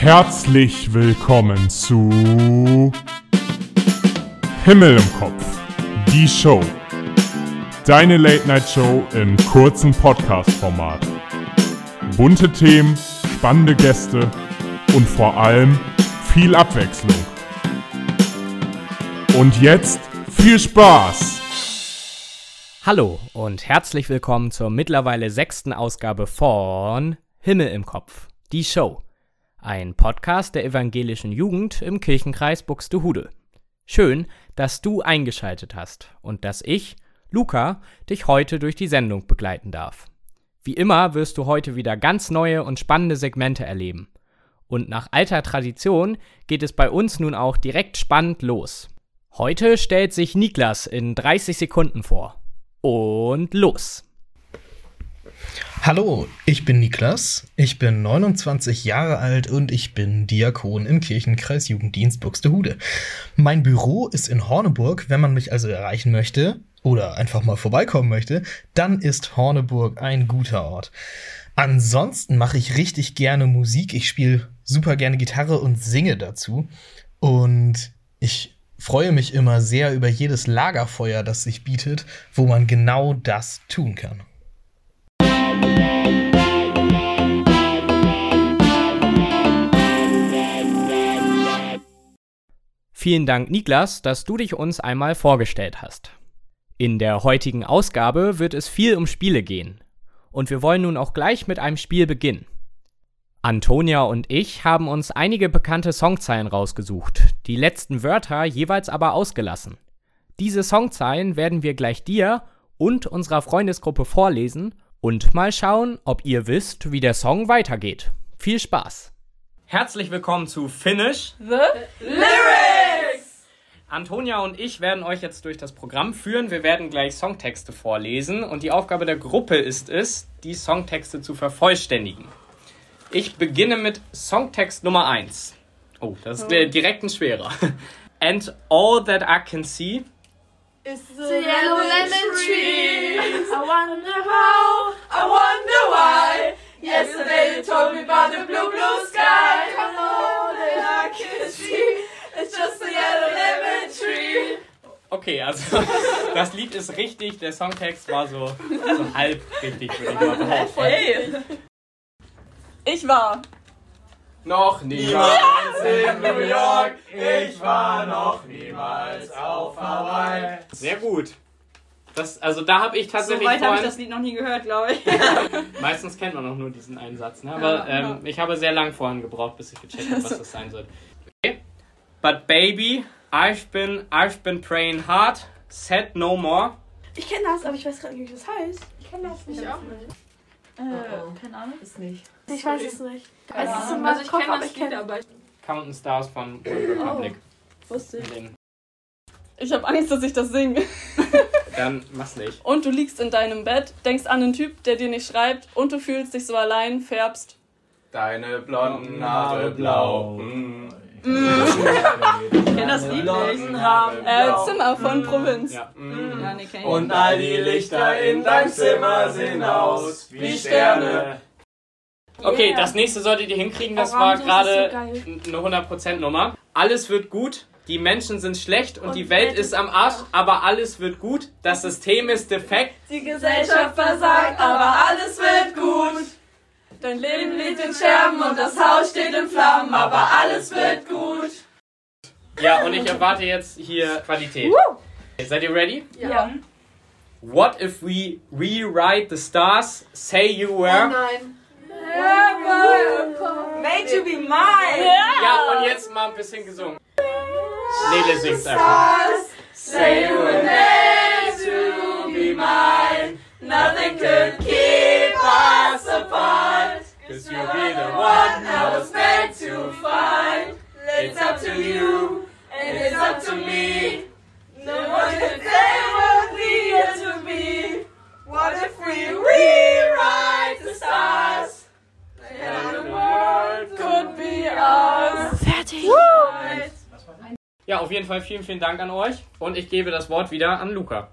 Herzlich willkommen zu Himmel im Kopf, die Show. Deine Late-Night-Show im kurzen Podcast-Format. Bunte Themen, spannende Gäste und vor allem viel Abwechslung. Und jetzt viel Spaß! Hallo und herzlich willkommen zur mittlerweile sechsten Ausgabe von Himmel im Kopf, die Show. Ein Podcast der evangelischen Jugend im Kirchenkreis Buxtehude. Schön, dass du eingeschaltet hast und dass ich, Luca, dich heute durch die Sendung begleiten darf. Wie immer wirst du heute wieder ganz neue und spannende Segmente erleben. Und nach alter Tradition geht es bei uns nun auch direkt spannend los. Heute stellt sich Niklas in 30 Sekunden vor. Und los! Hallo, ich bin Niklas, ich bin 29 Jahre alt und ich bin Diakon im Kirchenkreis Jugenddienst Buxtehude. Mein Büro ist in Horneburg, wenn man mich also erreichen möchte oder einfach mal vorbeikommen möchte, dann ist Horneburg ein guter Ort. Ansonsten mache ich richtig gerne Musik, ich spiele super gerne Gitarre und singe dazu und ich freue mich immer sehr über jedes Lagerfeuer, das sich bietet, wo man genau das tun kann. Vielen Dank, Niklas, dass du dich uns einmal vorgestellt hast. In der heutigen Ausgabe wird es viel um Spiele gehen. Und wir wollen nun auch gleich mit einem Spiel beginnen. Antonia und ich haben uns einige bekannte Songzeilen rausgesucht, die letzten Wörter jeweils aber ausgelassen. Diese Songzeilen werden wir gleich dir und unserer Freundesgruppe vorlesen und mal schauen, ob ihr wisst, wie der Song weitergeht. Viel Spaß! Herzlich willkommen zu Finish The Lyrics! Antonia und ich werden euch jetzt durch das Programm führen. Wir werden gleich Songtexte vorlesen und die Aufgabe der Gruppe ist es, die Songtexte zu vervollständigen. Ich beginne mit Songtext Nummer 1. Oh, das ist äh, direkt ein schwerer. And all that I can see It's the yellow lemon tree. I wonder how, I wonder why. Yesterday you told me about the blue, blue sky. And all that I can see is just a yellow lemon tree. Okay, also das Lied ist richtig, der Songtext war so, so halb richtig, würde ich mal behaupten. Hey! Ich war. Noch niemals in New York, ich war noch niemals auf Hawaii. Sehr gut. Das, also da habe ich So tatsächlich weit habe ich das Lied noch nie gehört, glaube ich. meistens kennt man auch nur diesen einen Satz, ne? aber Ja, ähm, ich habe sehr lang vorhin gebraucht, bis ich gecheckt habe, was das sein soll. Okay. But baby, I've been, I've been praying hard, said no more. Ich kenne das, aber ich weiß gerade nicht, wie das heißt. Ich kenne das nicht. auch Äh, keine Ahnung. Ist nicht. Ich weiß es nicht. Keine Es ist mein Also ich Kopf, kenne das ich Lied, aber ich Counting Stars von One Republic. wusste In den- Ich habe Angst, dass ich das singe. Dann mach's nicht. Und du liegst in deinem Bett, denkst an einen Typ, der dir nicht schreibt und du fühlst dich so allein, färbst. Deine blonden Haare blau. Ich kenne das Lied nicht. Äh, Zimmer von Provinz. Ja. Ja, nee, kenn ich Und all die Lichter in deinem Zimmer sehen aus wie Sterne. Okay, Yeah. das nächste solltet ihr hinkriegen. Das Orange war so gerade geil. eine 100% Nummer. Alles wird gut. Die Menschen sind schlecht und, Und die Welt Welt ist am Arsch, aber alles wird gut. Das System ist defekt. Die Gesellschaft versagt, aber alles wird gut. Dein Leben liegt in Scherben und das Haus steht in Flammen, aber alles wird gut. Ja, und ich erwarte jetzt hier Qualität. Seid ihr ready? Ja. What if we rewrite the stars? Say you Oh were. nein. Made you be mine. Ja, und jetzt mal ein bisschen gesungen. Nele singt einfach. Say you were meant to be mine. Nothing could keep us apart. Cause you'll be the One one I was meant to find. It's up to you, and it's up to me. Ja, auf jeden Fall vielen, vielen Dank an euch. Und ich gebe das Wort wieder an Luca.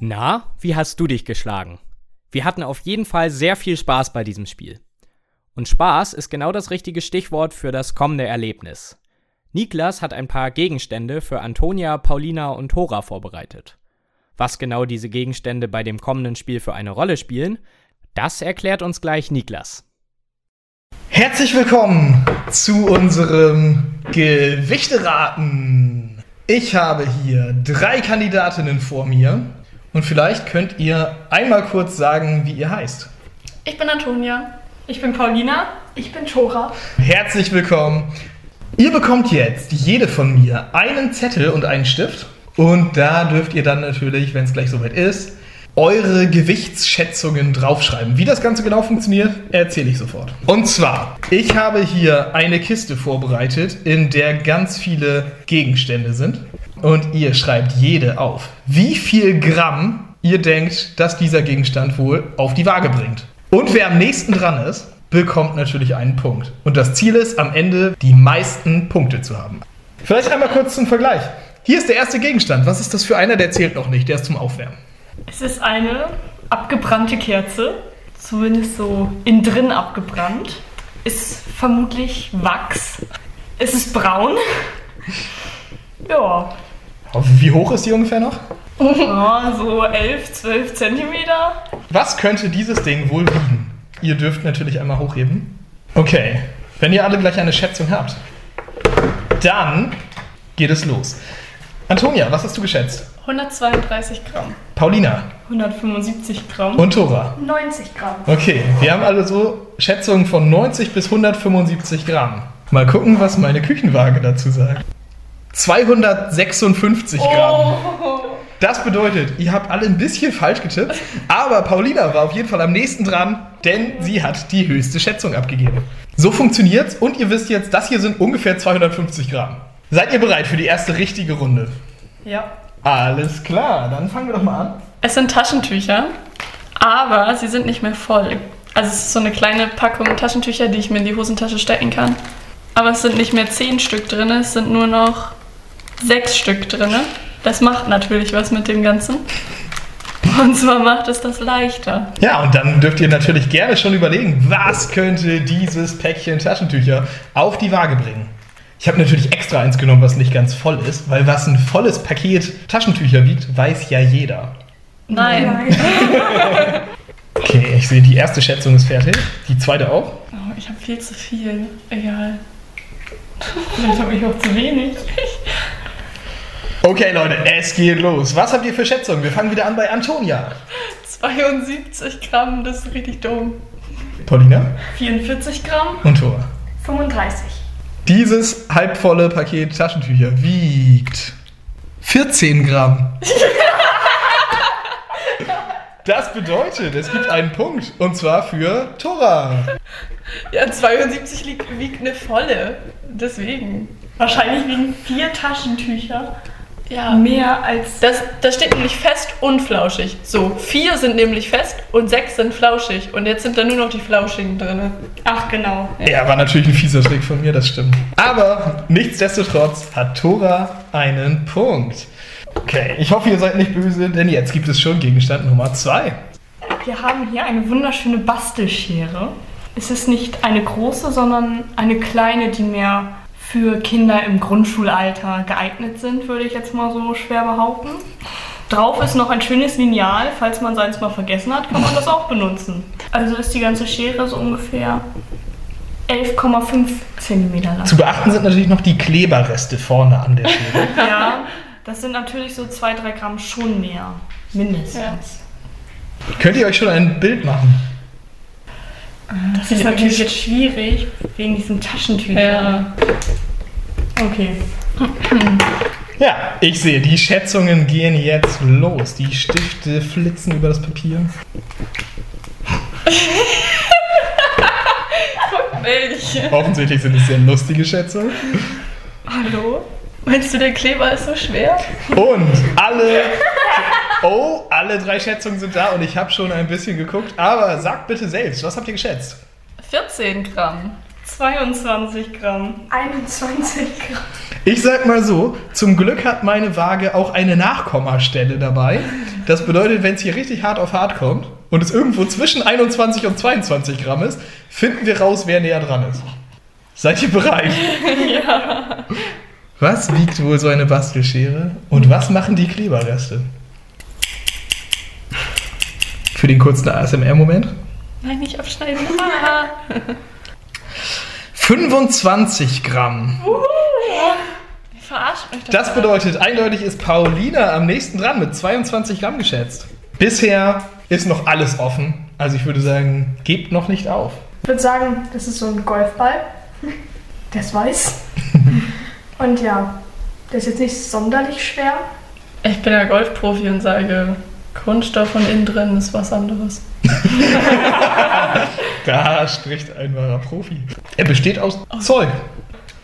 Na, wie hast du dich geschlagen? Wir hatten auf jeden Fall sehr viel Spaß bei diesem Spiel. Und Spaß ist genau das richtige Stichwort für das kommende Erlebnis. Niklas hat ein paar Gegenstände für Antonia, Paulina und Thora vorbereitet. Was genau diese Gegenstände bei dem kommenden Spiel für eine Rolle spielen, das erklärt uns gleich Niklas. Herzlich willkommen zu unserem Gewichteraten. Ich habe hier drei Kandidatinnen vor mir und vielleicht könnt ihr einmal kurz sagen, wie ihr heißt. Ich bin Antonia. Ich bin Paulina. Ich bin Tora. Herzlich willkommen. Ihr bekommt jetzt jede von mir einen Zettel und einen Stift und da dürft ihr dann natürlich, wenn es gleich soweit ist, eure Gewichtsschätzungen draufschreiben. Wie das Ganze genau funktioniert, erzähle ich sofort. Und zwar, ich habe hier eine Kiste vorbereitet, in der ganz viele Gegenstände sind. Und ihr schreibt jede auf, wie viel Gramm ihr denkt, dass dieser Gegenstand wohl auf die Waage bringt. Und wer am nächsten dran ist, bekommt natürlich einen Punkt. Und das Ziel ist, am Ende die meisten Punkte zu haben. Vielleicht einmal kurz zum Vergleich. Hier ist der erste Gegenstand. Was ist das für einer? Der zählt noch nicht. Der ist zum Aufwärmen. Es ist eine abgebrannte Kerze. Zumindest so innen drin abgebrannt. Ist vermutlich Wachs. Es ist braun. Ja. Wie hoch ist die ungefähr noch? ja, so 11, 12 Zentimeter. Was könnte dieses Ding wohl wiegen? Ihr dürft natürlich einmal hochheben. Okay, wenn ihr alle gleich eine Schätzung habt, dann geht es los. Antonia, was hast du geschätzt? 132 Gramm. Paulina 175 Gramm. und Tora. 90 Gramm. Okay, wir haben alle so Schätzungen von 90 bis 175 Gramm. Mal gucken, was meine Küchenwaage dazu sagt. 256 Gramm. Das bedeutet, ihr habt alle ein bisschen falsch getippt, aber Paulina war auf jeden Fall am nächsten dran, denn sie hat die höchste Schätzung abgegeben. So funktioniert's und ihr wisst jetzt, das hier sind ungefähr 250 Gramm. Seid ihr bereit für die erste richtige Runde? Ja. Alles klar, dann fangen wir doch mal an. Es sind Taschentücher, aber sie sind nicht mehr voll. Also es ist so eine kleine Packung Taschentücher, die ich mir in die Hosentasche stecken kann. Aber es sind nicht mehr zehn Stück drin, es sind nur noch sechs Stück drin. Das macht natürlich was mit dem Ganzen. Und zwar macht es das leichter. Ja, und dann dürft ihr natürlich gerne schon überlegen, was könnte dieses Päckchen Taschentücher auf die Waage bringen. Ich habe natürlich extra eins genommen, was nicht ganz voll ist, weil was ein volles Paket Taschentücher wiegt, weiß ja jeder. Nein. Okay, ich sehe, die erste Schätzung ist fertig. Die zweite auch. Oh, ich habe viel zu viel. Egal. Vielleicht habe ich auch zu wenig. Okay, Leute, es geht los. Was habt ihr für Schätzungen? Wir fangen wieder an bei Antonia. 72 Gramm, das ist richtig dumm. Paulina 44 Gramm. und Thor. 35. Dieses halbvolle Paket Taschentücher wiegt 14 Gramm. Das bedeutet, es gibt einen Punkt. Und zwar für Tora. Ja, 72 liegt, wiegt eine volle. Deswegen. Wahrscheinlich wiegen vier Taschentücher ja. mehr als. Das, das steht nämlich fest und flauschig. So, vier sind nämlich fest und sechs sind flauschig. Und jetzt sind da nur noch die Flauschigen drin. Ach, genau. Ja, war natürlich ein fieser Trick von mir, das stimmt. Aber nichtsdestotrotz hat Tora einen Punkt. Okay, ich hoffe, ihr seid nicht böse, denn jetzt gibt es schon Gegenstand Nummer zwei. Wir haben hier eine wunderschöne Bastelschere. Es ist nicht eine große, sondern eine kleine, die mehr für Kinder im Grundschulalter geeignet sind, würde ich jetzt mal so schwer behaupten. Drauf ist noch ein schönes Lineal. Falls man seins mal vergessen hat, kann man das auch benutzen. Also ist die ganze Schere so ungefähr 11,5 cm lang. Zu beachten sind natürlich noch die Kleberreste vorne an der Schere. Ja, das sind natürlich so 2-3 Gramm schon mehr. Mindestens. Könnt ihr euch schon ein Bild machen? Das ist natürlich jetzt schwierig, wegen diesem Taschentücher. Ja. Okay. Ja, ich sehe, die Schätzungen gehen jetzt los. Die Stifte flitzen über das Papier. Welche? Offensichtlich sind es sehr lustige Schätzungen. Hallo? Meinst du, der Kleber ist so schwer? Und alle. Oh, alle drei Schätzungen sind da und ich habe schon ein bisschen geguckt. Aber sagt bitte selbst, was habt ihr geschätzt? 14 Gramm. 22 Gramm. 21 Gramm. Ich sag mal so, zum Glück hat meine Waage auch eine Nachkommastelle dabei. Das bedeutet, wenn es hier richtig hart auf hart kommt und es irgendwo zwischen 21 und 22 Gramm ist, finden wir raus, wer näher dran ist. Seid ihr bereit? Ja. Was wiegt wohl so eine Bastelschere und was machen die Kleberreste? Für den kurzen ASMR-Moment. Nein, nicht abschneiden. Ah. 25 Gramm. Verarscht mich doch. Das bedeutet, eindeutig ist Paulina am nächsten dran mit 22 Gramm geschätzt. Bisher ist noch alles offen. Also ich würde sagen, gebt noch nicht auf. Ich würde sagen, das ist so ein Golfball. Der ist weiß. Und ja, der ist jetzt nicht sonderlich schwer. Ich bin ja Golfprofi und sage, Kunststoff und innen drin ist was anderes. Da spricht ein wahrer Profi. Er besteht aus Zeug.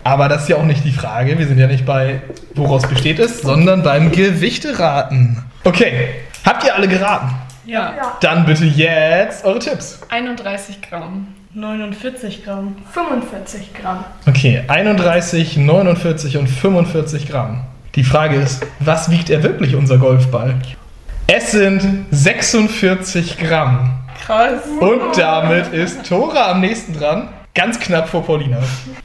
Aber das ist ja auch nicht die Frage. Wir sind ja nicht bei, woraus besteht es, sondern beim Gewichteraten. Okay, habt ihr alle geraten? Ja. Ja. Dann bitte jetzt eure Tipps. 31 Gramm. 49 Gramm. 45 Gramm. Okay, 31, 49 und 45 Gramm. Die Frage ist, was wiegt er wirklich, unser Golfball? Es sind 46 Gramm. Krass. Und damit ist Tora am nächsten dran. Ganz knapp vor Paulina.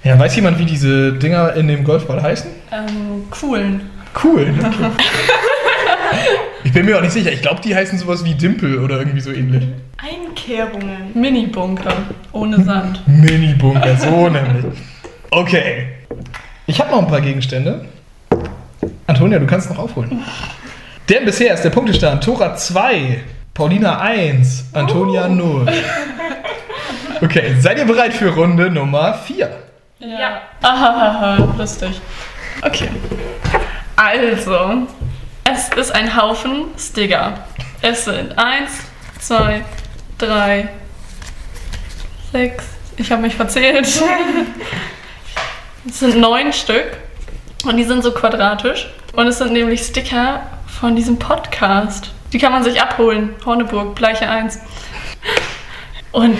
Ja, weiß jemand, wie diese Dinger in dem Golfball heißen? Ähm, coolen. Cool. Okay. Ich bin mir auch nicht sicher. Ich glaube, die heißen sowas wie Dimpel oder irgendwie so ähnlich. Einkerbungen. Mini-Bunker. Ohne Sand. Mini-Bunker, so nämlich. Okay. Ich habe noch ein paar Gegenstände. Antonia, du kannst noch aufholen. Denn bisher ist der Punktestand Tora 2, Paulina 1, Antonia 0. Okay, seid ihr bereit für Runde Nummer 4? Ja. Ahahaha, lustig. Okay. Also, es ist ein Haufen Sticker. Es sind 1, 2, 3, 6. Ich habe mich verzählt. Es sind neun Stück. Und die sind so quadratisch. Und es sind nämlich Sticker von diesem Podcast. Die kann man sich abholen. Horneburg, Bleiche 1. Und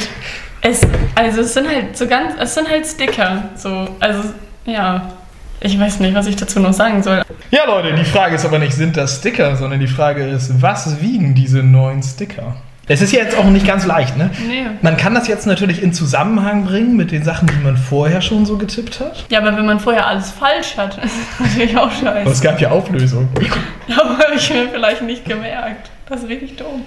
es, also es sind halt so ganz, es sind halt Sticker. So, also, ja. Ich weiß nicht, was ich dazu noch sagen soll. Ja, Leute, die Frage ist aber nicht, sind das Sticker, sondern die Frage ist, was wiegen diese neun Sticker? Es ist ja jetzt auch nicht ganz leicht, ne? Nee. Man kann das jetzt natürlich in Zusammenhang bringen mit den Sachen, die man vorher schon so getippt hat. Ja, aber wenn man vorher alles falsch hat, ist das natürlich auch Aber es scheiße. gab ja Auflösung. Aber habe ich mir vielleicht nicht gemerkt. Das ist richtig dumm.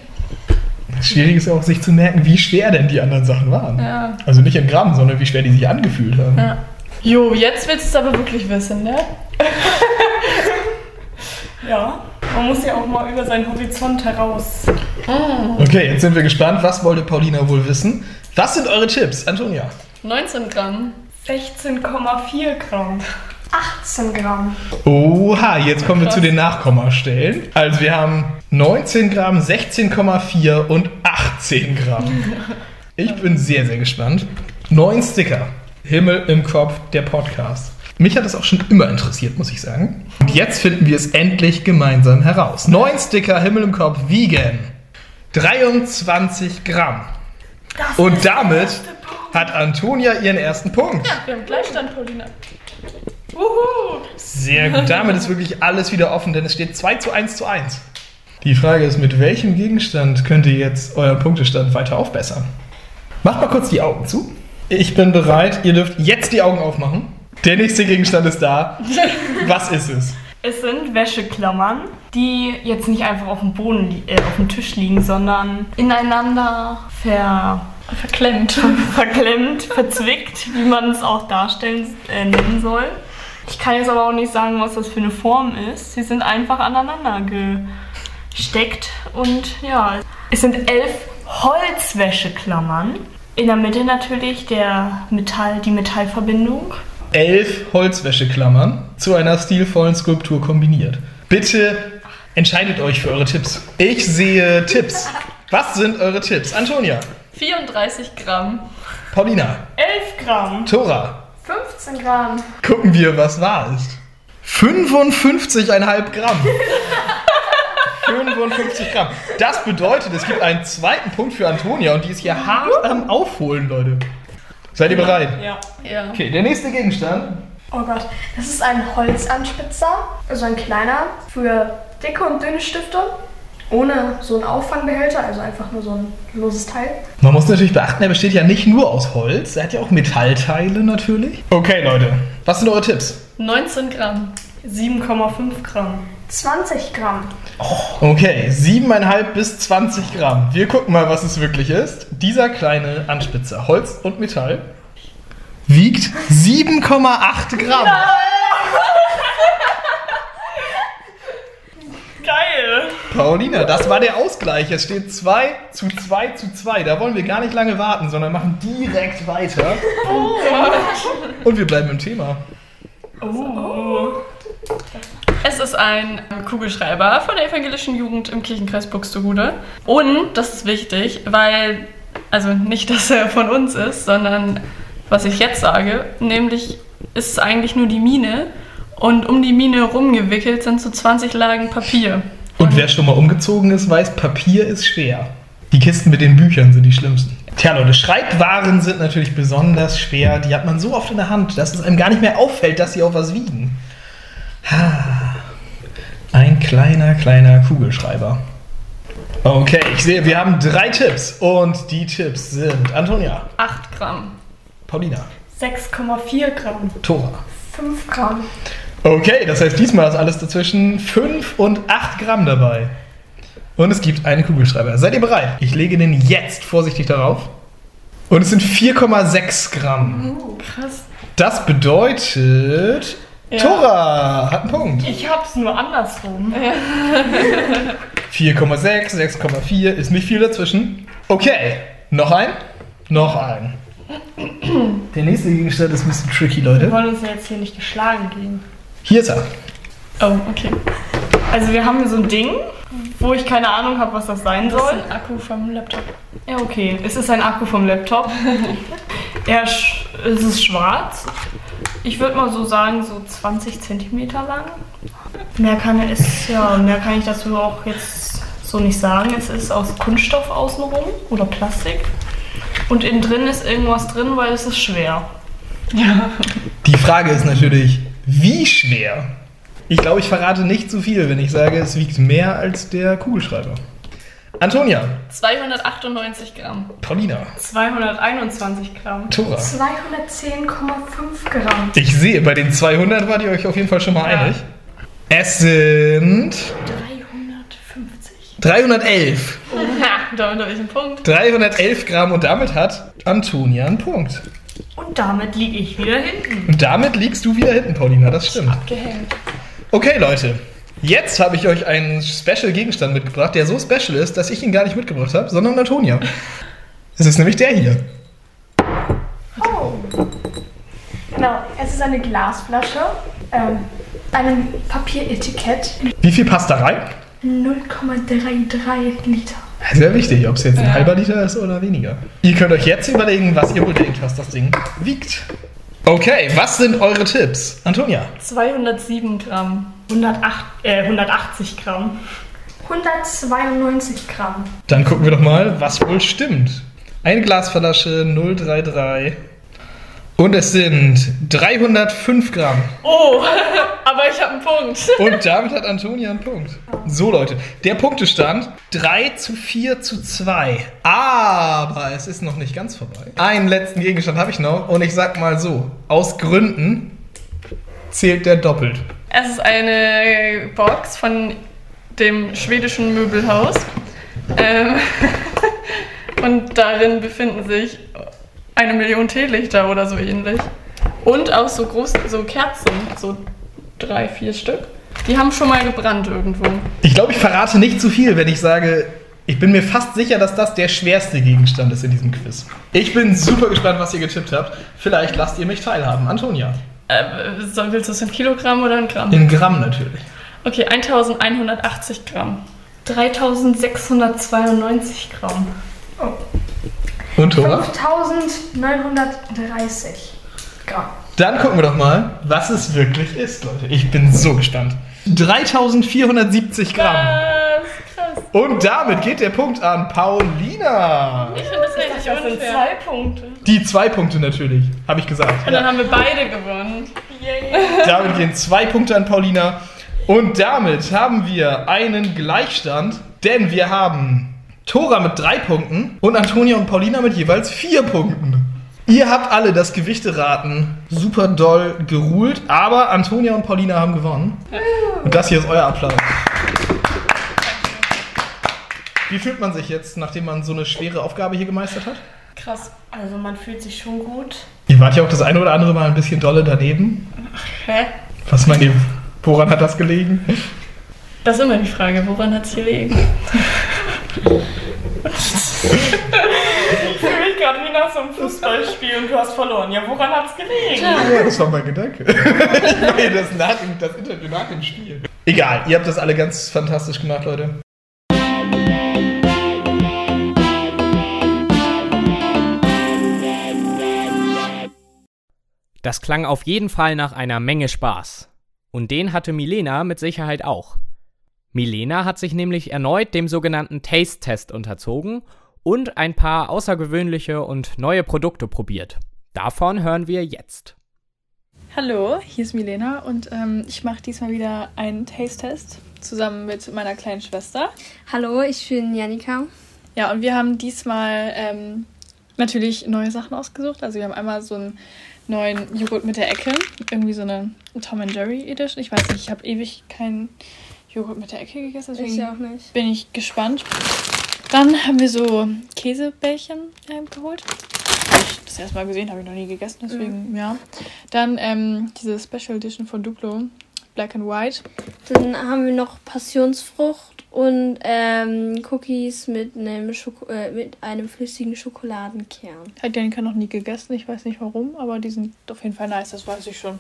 Schwierig ist ja auch, sich zu merken, wie schwer denn die anderen Sachen waren. Ja. Also nicht in Gramm, sondern wie schwer die sich angefühlt haben. ja. Jo, jetzt willst du es aber wirklich wissen, ne? Ja. Man muss ja auch mal über seinen Horizont heraus. Okay, jetzt sind wir gespannt. Was wollte Paulina wohl wissen? Was sind eure Tipps, Antonia? 19 Gramm. 16,4 Gramm. 18 Gramm. Oha, jetzt kommen wir Krass. zu den Nachkommastellen. Also wir haben 19 Gramm, 16,4 und 18 Gramm. Ich bin sehr, sehr gespannt. Neun Sticker. Himmel im Kopf, der Podcast. Mich hat das auch schon immer interessiert, muss ich sagen. Und jetzt finden wir es endlich gemeinsam heraus. Neun Sticker, Himmel im Kopf, wiegen 23 Gramm. Und damit hat Antonia ihren ersten Punkt. Wir haben Gleichstand, Paulina. Sehr gut. Damit ist wirklich alles wieder offen, denn es steht 2 zu 1 zu 1. Die Frage ist, mit welchem Gegenstand könnt ihr jetzt euren Punktestand weiter aufbessern? Macht mal kurz die Augen zu. Ich bin bereit. Ihr dürft jetzt die Augen aufmachen. Der nächste Gegenstand ist da. Was ist es? Es sind Wäscheklammern, die jetzt nicht einfach auf dem Boden, äh, auf dem Tisch liegen, sondern ineinander ver Verklemmt. verklemmt, verzwickt, wie man es auch darstellen äh, nennen soll. Ich kann jetzt aber auch nicht sagen, was das für eine Form ist. Sie sind einfach aneinander gesteckt und ja, es sind elf Holzwäscheklammern. In der Mitte natürlich der Metall, die Metallverbindung. Elf Holzwäscheklammern zu einer stilvollen Skulptur kombiniert. Bitte entscheidet euch für eure Tipps. Ich sehe Tipps. Was sind eure Tipps? Antonia, 34 Gramm. Paulina, 11 Gramm. Tora. 15 Gramm. Gucken wir, was wahr ist. 55,5 Gramm. 55 Gramm. Das bedeutet, es gibt einen zweiten Punkt für Antonia und die ist hier hart am Aufholen, Leute. Seid ihr bereit? Ja. Ja. Okay, der nächste Gegenstand Oh Gott, das ist ein Holzanspitzer, also ein kleiner für dicke und dünne Stifte. Ohne so einen Auffangbehälter, also einfach nur so ein loses Teil. Man muss natürlich beachten, er besteht ja nicht nur aus Holz, er hat ja auch Metallteile natürlich. Okay, Leute, was sind eure Tipps? 19 Gramm. 7,5 Gramm. 20 Gramm. Okay, 7,5 bis 20 Gramm. Wir gucken mal, was es wirklich ist. Dieser kleine Anspitzer, Holz und Metall, wiegt 7,8 Gramm. Geil. Paulina, das war der Ausgleich. Es steht 2 zu 2 zu 2. Da wollen wir gar nicht lange warten, sondern machen direkt weiter. Und wir bleiben im Thema. Es ist ein Kugelschreiber von der evangelischen Jugend im Kirchenkreis Buxtehude. Und, das ist wichtig, weil, also nicht, dass er von uns ist, sondern was ich jetzt sage, nämlich ist es eigentlich nur die Mine. Und um die Mine rumgewickelt sind so 20 Lagen Papier. Und wer schon mal umgezogen ist, weiß, Papier ist schwer. Die Kisten mit den Büchern sind die schlimmsten. Tja, Leute, Schreibwaren sind natürlich besonders schwer. Die hat man so oft in der Hand, dass es einem gar nicht mehr auffällt, dass sie auch was wiegen. Ha. Ein kleiner, kleiner Kugelschreiber. Okay, ich sehe, wir haben drei Tipps. Und die Tipps sind Antonia, 8 Gramm. Paulina, 6,4 Gramm. Tora. 5 Gramm. Okay, das heißt, diesmal ist alles dazwischen 5 und 8 Gramm dabei. Und es gibt einen Kugelschreiber. Seid ihr bereit? Ich lege den jetzt vorsichtig darauf. Und es sind 4,6 Gramm. Krass. Das bedeutet, Ja. Tora hat einen Punkt. Ich hab's nur andersrum. 4,6, 6,4 ist nicht viel dazwischen. Okay, noch ein? Noch ein. Der nächste Gegenstand ist ein bisschen tricky, Wir Leute. wollen uns ja jetzt hier nicht geschlagen gehen. Hier ist er. Oh, okay. Also wir haben hier so ein Ding, wo ich keine Ahnung habe, was das sein Das ist soll. ein Akku vom Laptop. Ja, okay. Es ist ein Akku vom Laptop. er sch es ist schwarz. Ich würde mal so sagen, so 20 Zentimeter lang. Mehr kann es, ja, mehr kann ich dazu auch jetzt so nicht sagen. Es ist aus Kunststoff außenrum oder Plastik. Und innen drin ist irgendwas drin, weil es ist schwer. Die Frage ist natürlich, wie schwer? Ich glaube, ich verrate nicht zu viel, wenn ich sage, es wiegt mehr als der Kugelschreiber. Antonia, 298 Gramm. Paulina, 221 Gramm. Tora. 210,5 Gramm. Ich sehe, bei den 200 wart ihr euch auf jeden Fall schon mal einig. Es sind 350. 311. Ha, da habe ich einen Punkt. 311 Gramm und damit hat Antonia einen Punkt. Und damit liege ich wieder hinten. Und damit liegst du wieder hinten, Paulina, das stimmt. Gehängt. Okay, Leute. Jetzt habe ich euch einen Special-Gegenstand mitgebracht, der so special ist, dass ich ihn gar nicht mitgebracht habe, sondern Antonia. Es ist nämlich der hier. Oh. Genau, es ist eine Glasflasche, ähm, einem Papieretikett, Wie viel passt da rein? 0,33 Liter. Sehr wichtig, ob es jetzt ein halber Liter ist oder weniger. Ihr könnt euch jetzt überlegen, was ihr wohl denkt, was das Ding wiegt. Okay, was sind eure Tipps? Antonia, 207 Gramm. 108, äh, 180 Gramm. 192 Gramm. dann gucken wir doch mal, was wohl stimmt. Eine Glasflasche 033 und es sind 305 Gramm. Oh, aber ich habe einen Punkt. Und damit hat Antonia einen Punkt. So Leute, der Punktestand 3 zu 4 zu 2. Aber es ist noch nicht ganz vorbei. Einen letzten Gegenstand habe ich noch und ich sag mal so, aus Gründen zählt der doppelt. Es ist eine Box von dem schwedischen Möbelhaus. Ähm, und darin befinden sich eine Million Teelichter oder so ähnlich. Und auch so groß, so Kerzen, so drei, vier Stück. Die haben schon mal gebrannt irgendwo. Ich glaube, ich verrate nicht zu viel, wenn ich sage, ich bin mir fast sicher, dass das der schwerste Gegenstand ist in diesem Quiz. Ich bin super gespannt, was ihr getippt habt. Vielleicht lasst ihr mich teilhaben. Antonia. Äh, so- willst du es in Kilogramm oder in Gramm? In Gramm natürlich. Okay, 1180 Gramm. 3692 Gramm. Und Tora? 5930 Gramm. Dann gucken wir doch mal, was es wirklich ist, Leute. Ich bin so gespannt. 3470 Gramm. Was? Krass. Und damit geht der Punkt an Paulina. Ich finde das richtig Das sind unfair. zwei Punkte. Die zwei Punkte natürlich, habe ich gesagt. Und dann haben wir beide gewonnen. Damit gehen zwei Punkte an Paulina. Und damit haben wir einen Gleichstand, denn wir haben Tora mit drei Punkten und Antonia und Paulina mit jeweils vier Punkten. Ihr habt alle das Gewichteraten super doll geruhlt, aber Antonia und Paulina haben gewonnen. Und das hier ist euer Applaus. Wie fühlt man sich jetzt, nachdem man so eine schwere Aufgabe hier gemeistert hat? Krass. Also man fühlt sich schon gut. Ihr wart ja auch das eine oder andere Mal ein bisschen dolle daneben. Hä? Was meint ihr? Woran hat das gelegen? Das ist immer die Frage, woran hat es gelegen? ich fühle mich gerade wie nach so einem Fußballspiel und du hast verloren. Ja, woran hat es gelegen? Ja, das war mein Gedanke. ich meine, das, nach das Interview nach dem Spiel. Egal, ihr habt das alle ganz fantastisch gemacht, Leute. Das klang auf jeden Fall nach einer Menge Spaß. Und den hatte Milena mit Sicherheit auch. Milena hat sich nämlich erneut dem sogenannten Taste-Test unterzogen und ein paar außergewöhnliche und neue Produkte probiert. Davon hören wir jetzt. Hallo, hier ist Milena und ähm, ich mache diesmal wieder einen Taste-Test zusammen mit meiner kleinen Schwester. Hallo, ich bin Janika. Ja, und wir haben diesmal ähm, natürlich neue Sachen ausgesucht. Also wir haben einmal so einen neuen Joghurt mit der Ecke, irgendwie so eine Tom and Jerry Edition. Ich weiß nicht, ich habe ewig keinen Joghurt mit der Ecke gegessen, deswegen Ich auch nicht. bin ich gespannt. Dann haben wir so Käsebällchen ähm, geholt. Ich das erste Mal gesehen, habe ich noch nie gegessen, deswegen ja. Dann ähm, diese Special Edition von Duplo, Black and White. Dann haben wir noch Passionsfrucht und ähm, Cookies mit einem, Schoko äh, mit einem flüssigen Schokoladenkern. Hat Janika noch nie gegessen, ich weiß nicht warum, aber die sind auf jeden Fall nice, das weiß ich schon.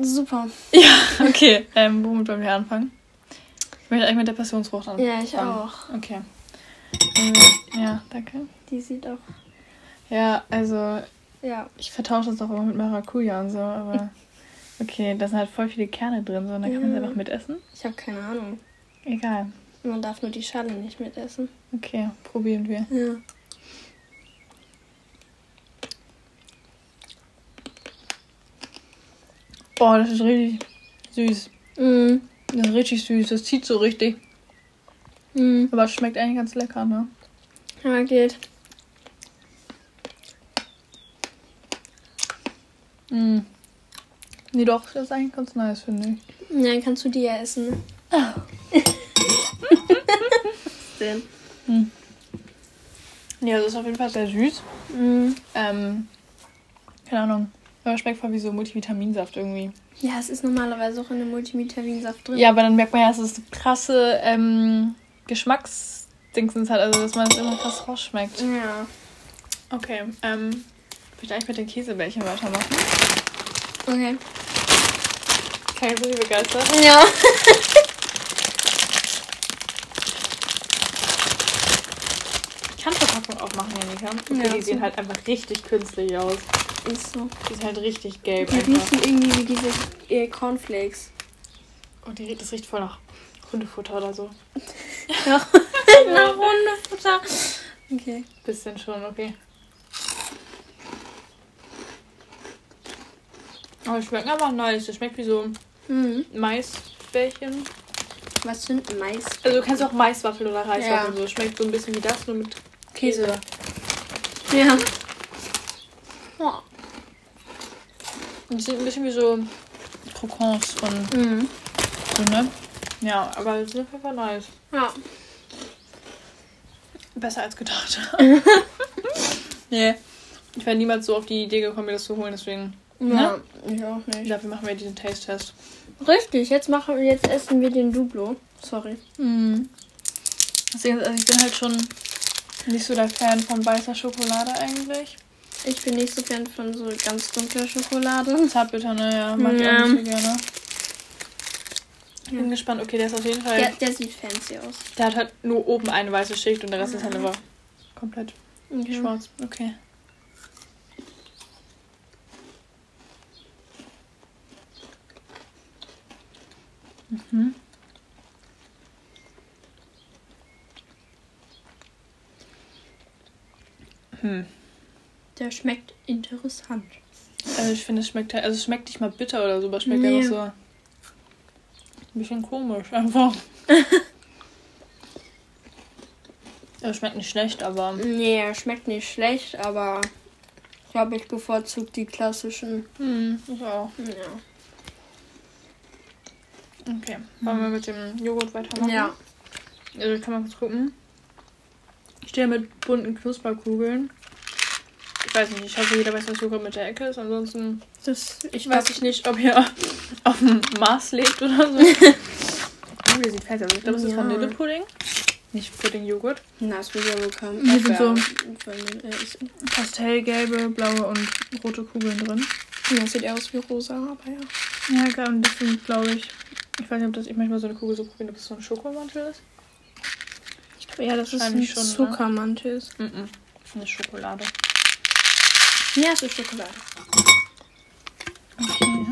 Super. Ja, okay. ähm, womit wollen wir anfangen? Ich möchte eigentlich mit der Passionsfrucht anfangen. Ja, ich auch. Okay. Ähm, ja, danke. Die sieht auch. Ja, also Ja. ich vertausche das auch immer mit Maracuja und so, aber okay, da sind halt voll viele Kerne drin, so, und dann kann man es Ja. einfach mitessen. Ich habe keine Ahnung. Egal. Man darf nur die Schale nicht mitessen. Okay, probieren wir. Ja. Boah, das ist richtig süß. Mhm. Das ist richtig süß, das zieht so richtig. Mhm. Aber es schmeckt eigentlich ganz lecker, ne? Ja, geht. Mm. Nee, doch, das ist eigentlich ganz nice, finde ich. Ja, dann kannst du die ja essen. Was denn? Ja, das ist auf jeden Fall sehr süß. Mhm. Ähm, keine Ahnung. Aber schmeckt voll wie so Multivitaminsaft irgendwie. Ja, es ist normalerweise auch in einem Multivitaminsaft drin. Ja, aber dann merkt man ja, dass es krasse ähm, Geschmacksdingsens hat, also dass man es immer krass rausschmeckt. Ja. Okay, ähm, ich eigentlich mit den Käsebällchen weitermachen. Okay. Kann ich so begeistert. Ja. Ich kann Verpackung aufmachen, Janika. Okay, Ja, die sehen so. halt einfach richtig künstlich aus. Ist so. Die sind halt richtig gelb Die einfach. riechen irgendwie wie diese äh, Cornflakes. Und die, riecht- das riecht voll nach Hundefutter oder so. Ja. Nach Hundefutter. Okay. Bisschen schon, okay. Aber die schmecken aber nice. Das schmeckt wie so Mhm. Maisbällchen. Was sind Mais? Also du kennst auch Maiswaffel oder Reiswaffel. Ja. So. Schmeckt so ein bisschen wie das, nur mit Käse. Käse. Ja. Und die sind ein bisschen wie so Krokants von Mhm. so, ne? Ja, aber die sind auf jeden Fall nice. Ja. Besser als gedacht. nee. Ich wäre niemals so auf die Idee gekommen, mir das zu holen, deswegen. Ja. Ich auch nicht. Dafür machen wir diesen Taste-Test. Richtig, jetzt machen wir, jetzt essen wir den Duplo. Sorry. Mhm. Deswegen, also ich bin halt schon nicht so der Fan von weißer Schokolade eigentlich. Ich bin nicht so Fan von so ganz dunkler Schokolade. Zartbitter, ne? Ja, mag ich Ja. auch nicht so gerne. Ich bin gespannt. Okay, der ist auf jeden Fall. Der, der sieht fancy aus. Der hat halt nur oben eine weiße Schicht und der Rest ist halt einfach komplett Okay. schwarz. Okay. Mhm. Der schmeckt interessant. Also ich finde, es schmeckt halt, also es schmeckt nicht mal bitter oder so, aber es schmeckt Nee. einfach so ein bisschen komisch einfach. Also schmeckt nicht schlecht, aber Nee, er schmeckt nicht schlecht, aber ich glaube, ich bevorzuge die klassischen. hm, ich auch. Ja. Okay, wollen wir mit dem Joghurt weitermachen? Ja. Also kann man kurz gucken. Ich stehe mit bunten Knusperkugeln. Ich weiß nicht, ich hoffe, jeder weiß, was Joghurt mit der Ecke ist. Ansonsten Das, ich weiß ich nicht, ob ihr auf dem Mars lebt oder so. oh, der sieht fett aus. Ich glaube, das ist Ja. Vanillepudding. Nicht Pudding-Joghurt. Na, das wird ja bekommen. Hier sind so- ist- Pastellgelbe, blaue und rote Kugeln drin. ja, sieht eher aus wie rosa, aber ja. Ja. Und das sind, glaube ich, ich weiß nicht, ob das, ich manchmal so eine Kugel so probieren, ob das so ein Schokomantel ist. Ich glaube, ja, das ist ein schon, ne? Zuckermantel. ist. Mhm. Das ist eine Schokolade. Ja, es ist Schokolade. Okay.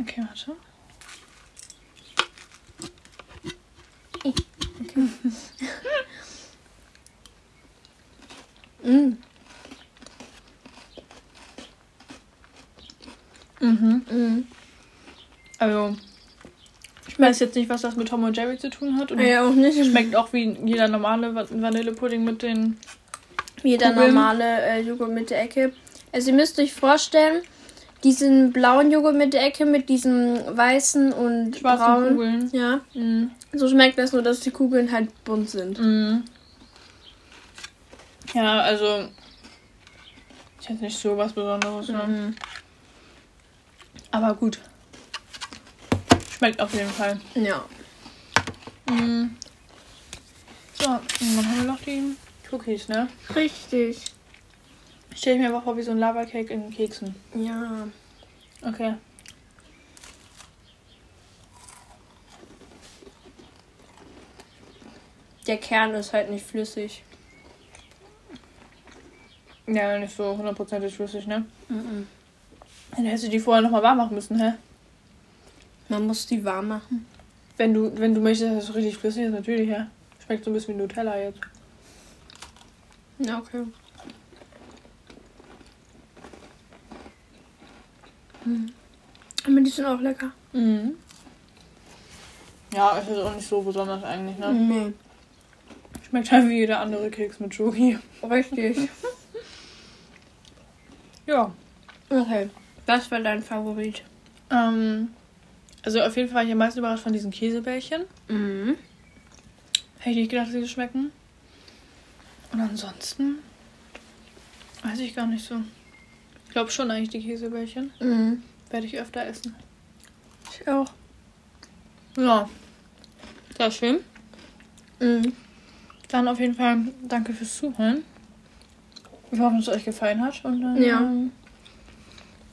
Okay, warte. Mm. Mhm. Also, ich weiß jetzt nicht, was das mit Tom und Jerry zu tun hat. Und Ja, auch nicht. schmeckt auch wie jeder normale Va- Vanillepudding mit den. Jeder Kugeln. normale äh, Joghurt mit der Ecke. Also ihr müsst euch vorstellen, diesen blauen Joghurt mit der Ecke mit diesem weißen und Schwarzen braunen. Kugeln. Ja, Mhm. so schmeckt das nur, dass die Kugeln halt bunt sind. Mhm. Ja, also. Ist jetzt nicht so was Besonderes, ne? Aber gut. Schmeckt auf jeden Fall. Ja. Mhm. So, und dann haben wir noch die Cookies, ne? Richtig. Stell ich mir einfach vor wie so ein Lava-Cake in Keksen. Ja. Okay. Der Kern ist halt nicht flüssig. Ja, nicht so hundertprozentig flüssig, ne? Mhm. Dann hättest du die vorher nochmal warm machen müssen, hä? Man muss die warm machen. Wenn du, wenn du möchtest, dass es richtig flüssig ist, natürlich, ja. Schmeckt so ein bisschen wie Nutella jetzt. Ja, okay. Mhm. Aber die sind auch lecker. Mhm. Ja, es ist auch nicht so besonders eigentlich, ne? Nee. Schmeckt halt wie jeder andere Keks mit Schoki. Richtig. Ja. Okay. Was war dein Favorit? Ähm, also auf jeden Fall war ich am meisten überrascht von diesen Käsebällchen. Mhm. Hätte ich nicht gedacht, dass sie so schmecken. Und ansonsten weiß ich gar nicht so. Ich glaube schon eigentlich die Käsebällchen. Mhm. Werde ich öfter essen. Ich auch. Ja. Sehr schön. Mhm. Dann auf jeden Fall danke fürs Zuhören. Wir hoffen, dass es euch gefallen hat. Und dann, Ja. ähm,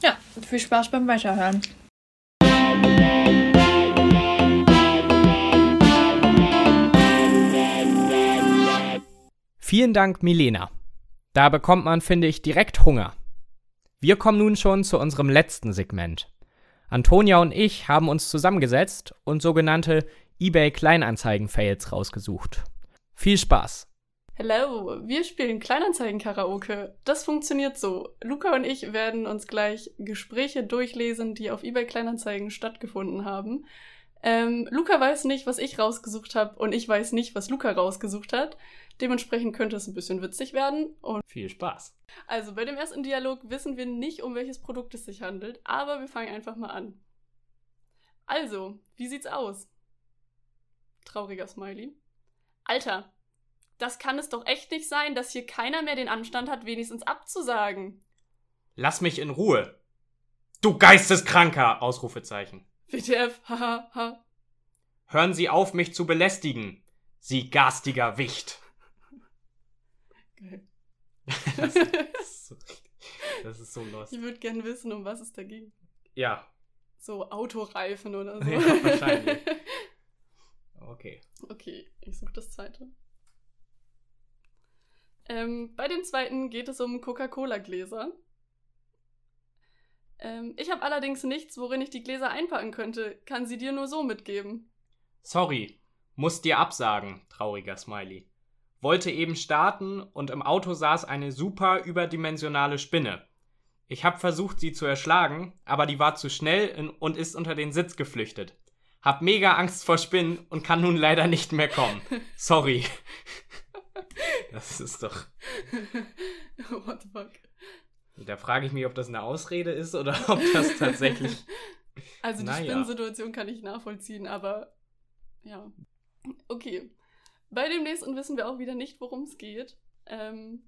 ja, viel Spaß beim Weiterhören. Vielen Dank, Milena. Da bekommt man, finde ich, direkt Hunger. Wir kommen nun schon zu unserem letzten Segment. Antonia und ich haben uns zusammengesetzt und sogenannte eBay Kleinanzeigen-Fails rausgesucht. Viel Spaß! Hello, wir spielen Kleinanzeigen-Karaoke. Das funktioniert so. Luca und ich werden uns gleich Gespräche durchlesen, die auf eBay Kleinanzeigen stattgefunden haben. Ähm, Luca weiß nicht, was ich rausgesucht habe und ich weiß nicht, was Luca rausgesucht hat. Dementsprechend könnte es ein bisschen witzig werden. Und Viel Spaß! also bei dem ersten Dialog wissen wir nicht, um welches Produkt es sich handelt, aber wir fangen einfach mal an. Also, wie sieht's aus? Trauriger Smiley. Alter, das kann es doch echt nicht sein, dass hier keiner mehr den Anstand hat, wenigstens abzusagen. Lass mich in Ruhe! Du geisteskranker! Ausrufezeichen. WTF, haha, ha. Hören Sie auf, mich zu belästigen! Sie garstiger Wicht! Geil. Das ist so, das ist so lost. Ich würde gern wissen, um was es da ging. Ja, So Autoreifen oder so. Ja, wahrscheinlich. okay. Okay, ich suche das zweite. Ähm, bei dem zweiten geht es um Coca-Cola-Gläser. Ähm, ich habe allerdings nichts, worin ich die Gläser einpacken könnte. Kann sie dir nur so mitgeben. Sorry, muss dir absagen, trauriger Smiley. Wollte eben starten und im Auto saß eine super überdimensionale Spinne. Ich habe versucht, sie zu erschlagen, aber die war zu schnell und ist unter den Sitz geflüchtet. Hab mega Angst vor Spinnen und kann nun leider nicht mehr kommen. Sorry. Das ist doch. What the fuck? Da frage ich mich, ob das eine Ausrede ist oder ob das tatsächlich. Also die Naja. Spinnensituation kann ich nachvollziehen, aber ja. Okay. Bei dem nächsten wissen wir auch wieder nicht, worum es geht. Ähm,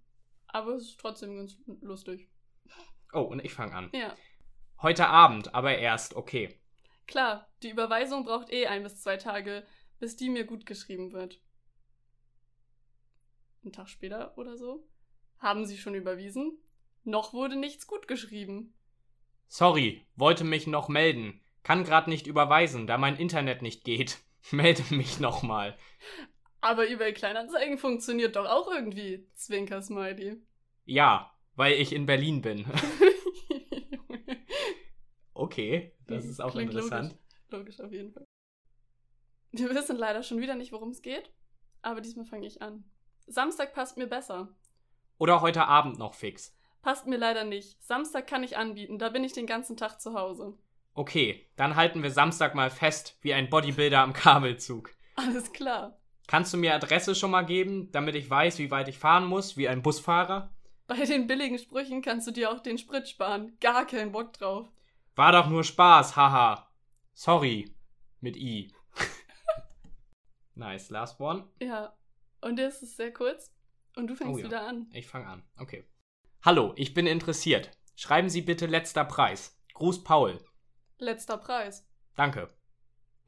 aber es ist trotzdem ganz lustig. Oh, und ich fange an. Ja. Heute Abend, aber erst, okay. Klar, die Überweisung braucht eh ein bis zwei Tage, bis die mir gut geschrieben wird. Einen Tag später oder so. Haben Sie schon überwiesen? Noch wurde nichts gut geschrieben. Sorry, wollte mich noch melden. Kann grad nicht überweisen, da mein Internet nicht geht. Melde mich nochmal. Aber eBay Kleinanzeigen funktioniert doch auch irgendwie. Zwinker Smiley. Ja, weil ich in Berlin bin. Okay, das ist auch Klingt interessant. Logisch. logisch, auf jeden Fall. Wir wissen leider schon wieder nicht, worum es geht, aber diesmal fange ich an. Samstag passt mir besser. Oder heute Abend noch fix. Passt mir leider nicht. Samstag kann ich anbieten, da bin ich den ganzen Tag zu Hause. Okay, dann halten wir Samstag mal fest, wie ein Bodybuilder am Kabelzug. Alles klar. Kannst du mir Adresse schon mal geben, damit ich weiß, wie weit ich fahren muss, wie ein Busfahrer? Bei den billigen Sprüchen kannst du dir auch den Sprit sparen. Gar keinen Bock drauf. War doch nur Spaß, haha. Sorry. Mit I. nice, last one. Ja. Und der ist sehr kurz. Und du fängst Oh ja. wieder an. Ich fange an. Okay. Hallo, ich bin interessiert. Schreiben Sie bitte letzter Preis. Gruß Paul. Letzter Preis. Danke.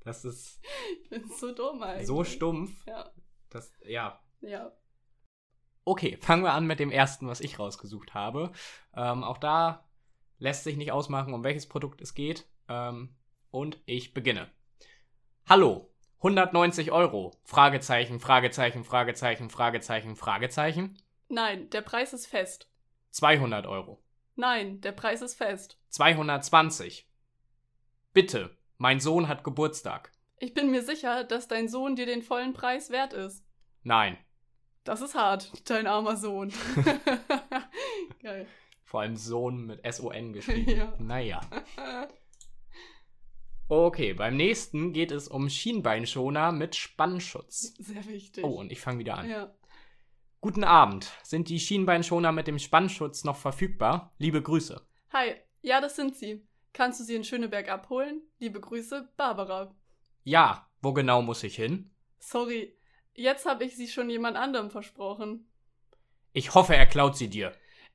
das ist Ich bin so dumm eigentlich. so stumpf. Ja. Das, ja. Ja. Okay, fangen wir an mit dem ersten, was ich rausgesucht habe. Ähm, auch da lässt sich nicht ausmachen, um welches Produkt es geht. Ähm, und ich beginne. Hallo, 190 Euro. Fragezeichen, Fragezeichen, Fragezeichen, Fragezeichen, Fragezeichen. Nein, der Preis ist fest. 200 Euro. Nein, der Preis ist fest. 220. Bitte, mein Sohn hat Geburtstag. Ich bin mir sicher, dass dein Sohn dir den vollen Preis wert ist. Nein, Das ist hart, dein armer Sohn. Geil. vor allem Sohn mit S-O-N geschrieben. Ja. Naja. Okay, beim nächsten geht es um Schienbeinschoner mit Spannschutz. Sehr wichtig. Oh, und ich fange wieder an. Ja. Guten Abend. Sind die Schienbeinschoner mit dem Spannschutz noch verfügbar? Liebe Grüße. Hi, ja, das sind sie. Kannst du sie in Schöneberg abholen? Liebe Grüße, Barbara. Ja, wo genau muss ich hin? Sorry, jetzt habe ich sie schon jemand anderem versprochen. Ich hoffe, er klaut sie dir.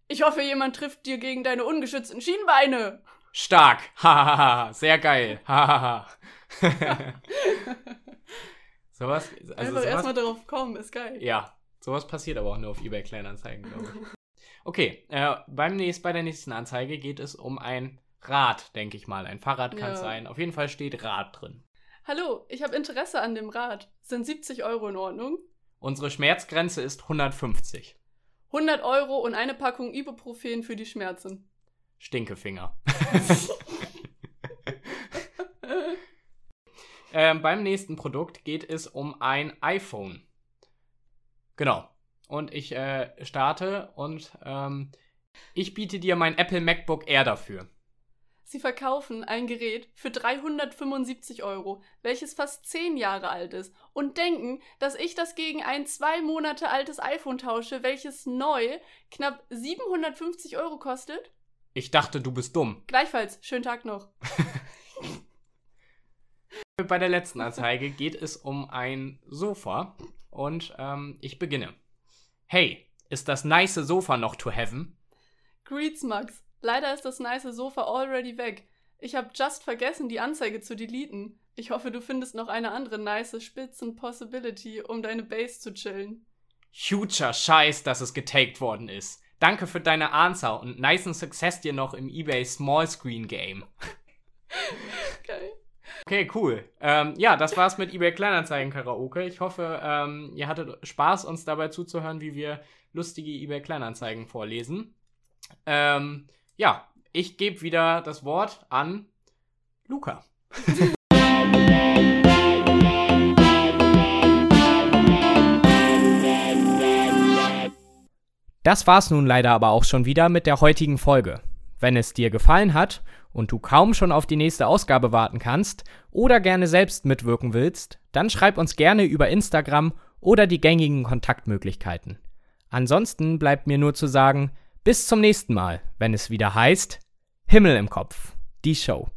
Ich hoffe, jemand trifft dir gegen deine ungeschützten Schienbeine. Stark. Hahaha. Sehr geil. Hahaha. sowas. Also Einfach sowas erstmal darauf kommen, ist geil. Ja, sowas passiert aber auch nur auf eBay Kleinanzeigen, glaube ich. Okay, äh, beim nächst, bei der nächsten Anzeige geht es um ein Rad, denke ich mal. Ein Fahrrad kann es Ja. sein. Auf jeden Fall steht Rad drin. Hallo, ich habe Interesse an dem Rad. Sind 70 Euro in Ordnung? Unsere Schmerzgrenze ist 150. 100 Euro und eine Packung Ibuprofen für die Schmerzen. Stinkefinger. ähm, beim nächsten Produkt geht es um ein iPhone. Genau. Und ich äh, starte und ähm, ich biete dir mein Apple MacBook Air dafür. Sie verkaufen ein Gerät für 375 Euro, welches fast 10 Jahre alt ist, und denken, dass ich das gegen ein zwei Monate altes iPhone tausche, welches neu knapp 750 Euro kostet? Ich dachte, du bist dumm. Gleichfalls, schönen Tag noch. Bei der letzten Anzeige geht es um ein Sofa und ähm, ich beginne. Hey, ist das nice Sofa noch to heaven? Greets, Max. Leider ist das nice Sofa already weg. Ich habe just vergessen, die Anzeige zu deleten. Ich hoffe, du findest noch eine andere nice Spitzen-Possibility, um deine Base zu chillen. Huger Scheiß, dass es getaked worden ist. Danke für deine Answer und nicen Success dir noch im eBay Small Screen Game. Geil. Okay, cool. Ähm, ja, das war's mit eBay Kleinanzeigen Karaoke. Ich hoffe, ähm, ihr hattet Spaß, uns dabei zuzuhören, wie wir lustige eBay Kleinanzeigen vorlesen. Ähm, ja, ich gebe wieder das Wort an Luca. Das war's nun leider aber auch schon wieder mit der heutigen Folge. Wenn es dir gefallen hat und du kaum schon auf die nächste Ausgabe warten kannst oder gerne selbst mitwirken willst, dann schreib uns gerne über Instagram oder die gängigen Kontaktmöglichkeiten. Ansonsten bleibt mir nur zu sagen, bis zum nächsten Mal, wenn es wieder heißt Himmel im Kopf, die Show.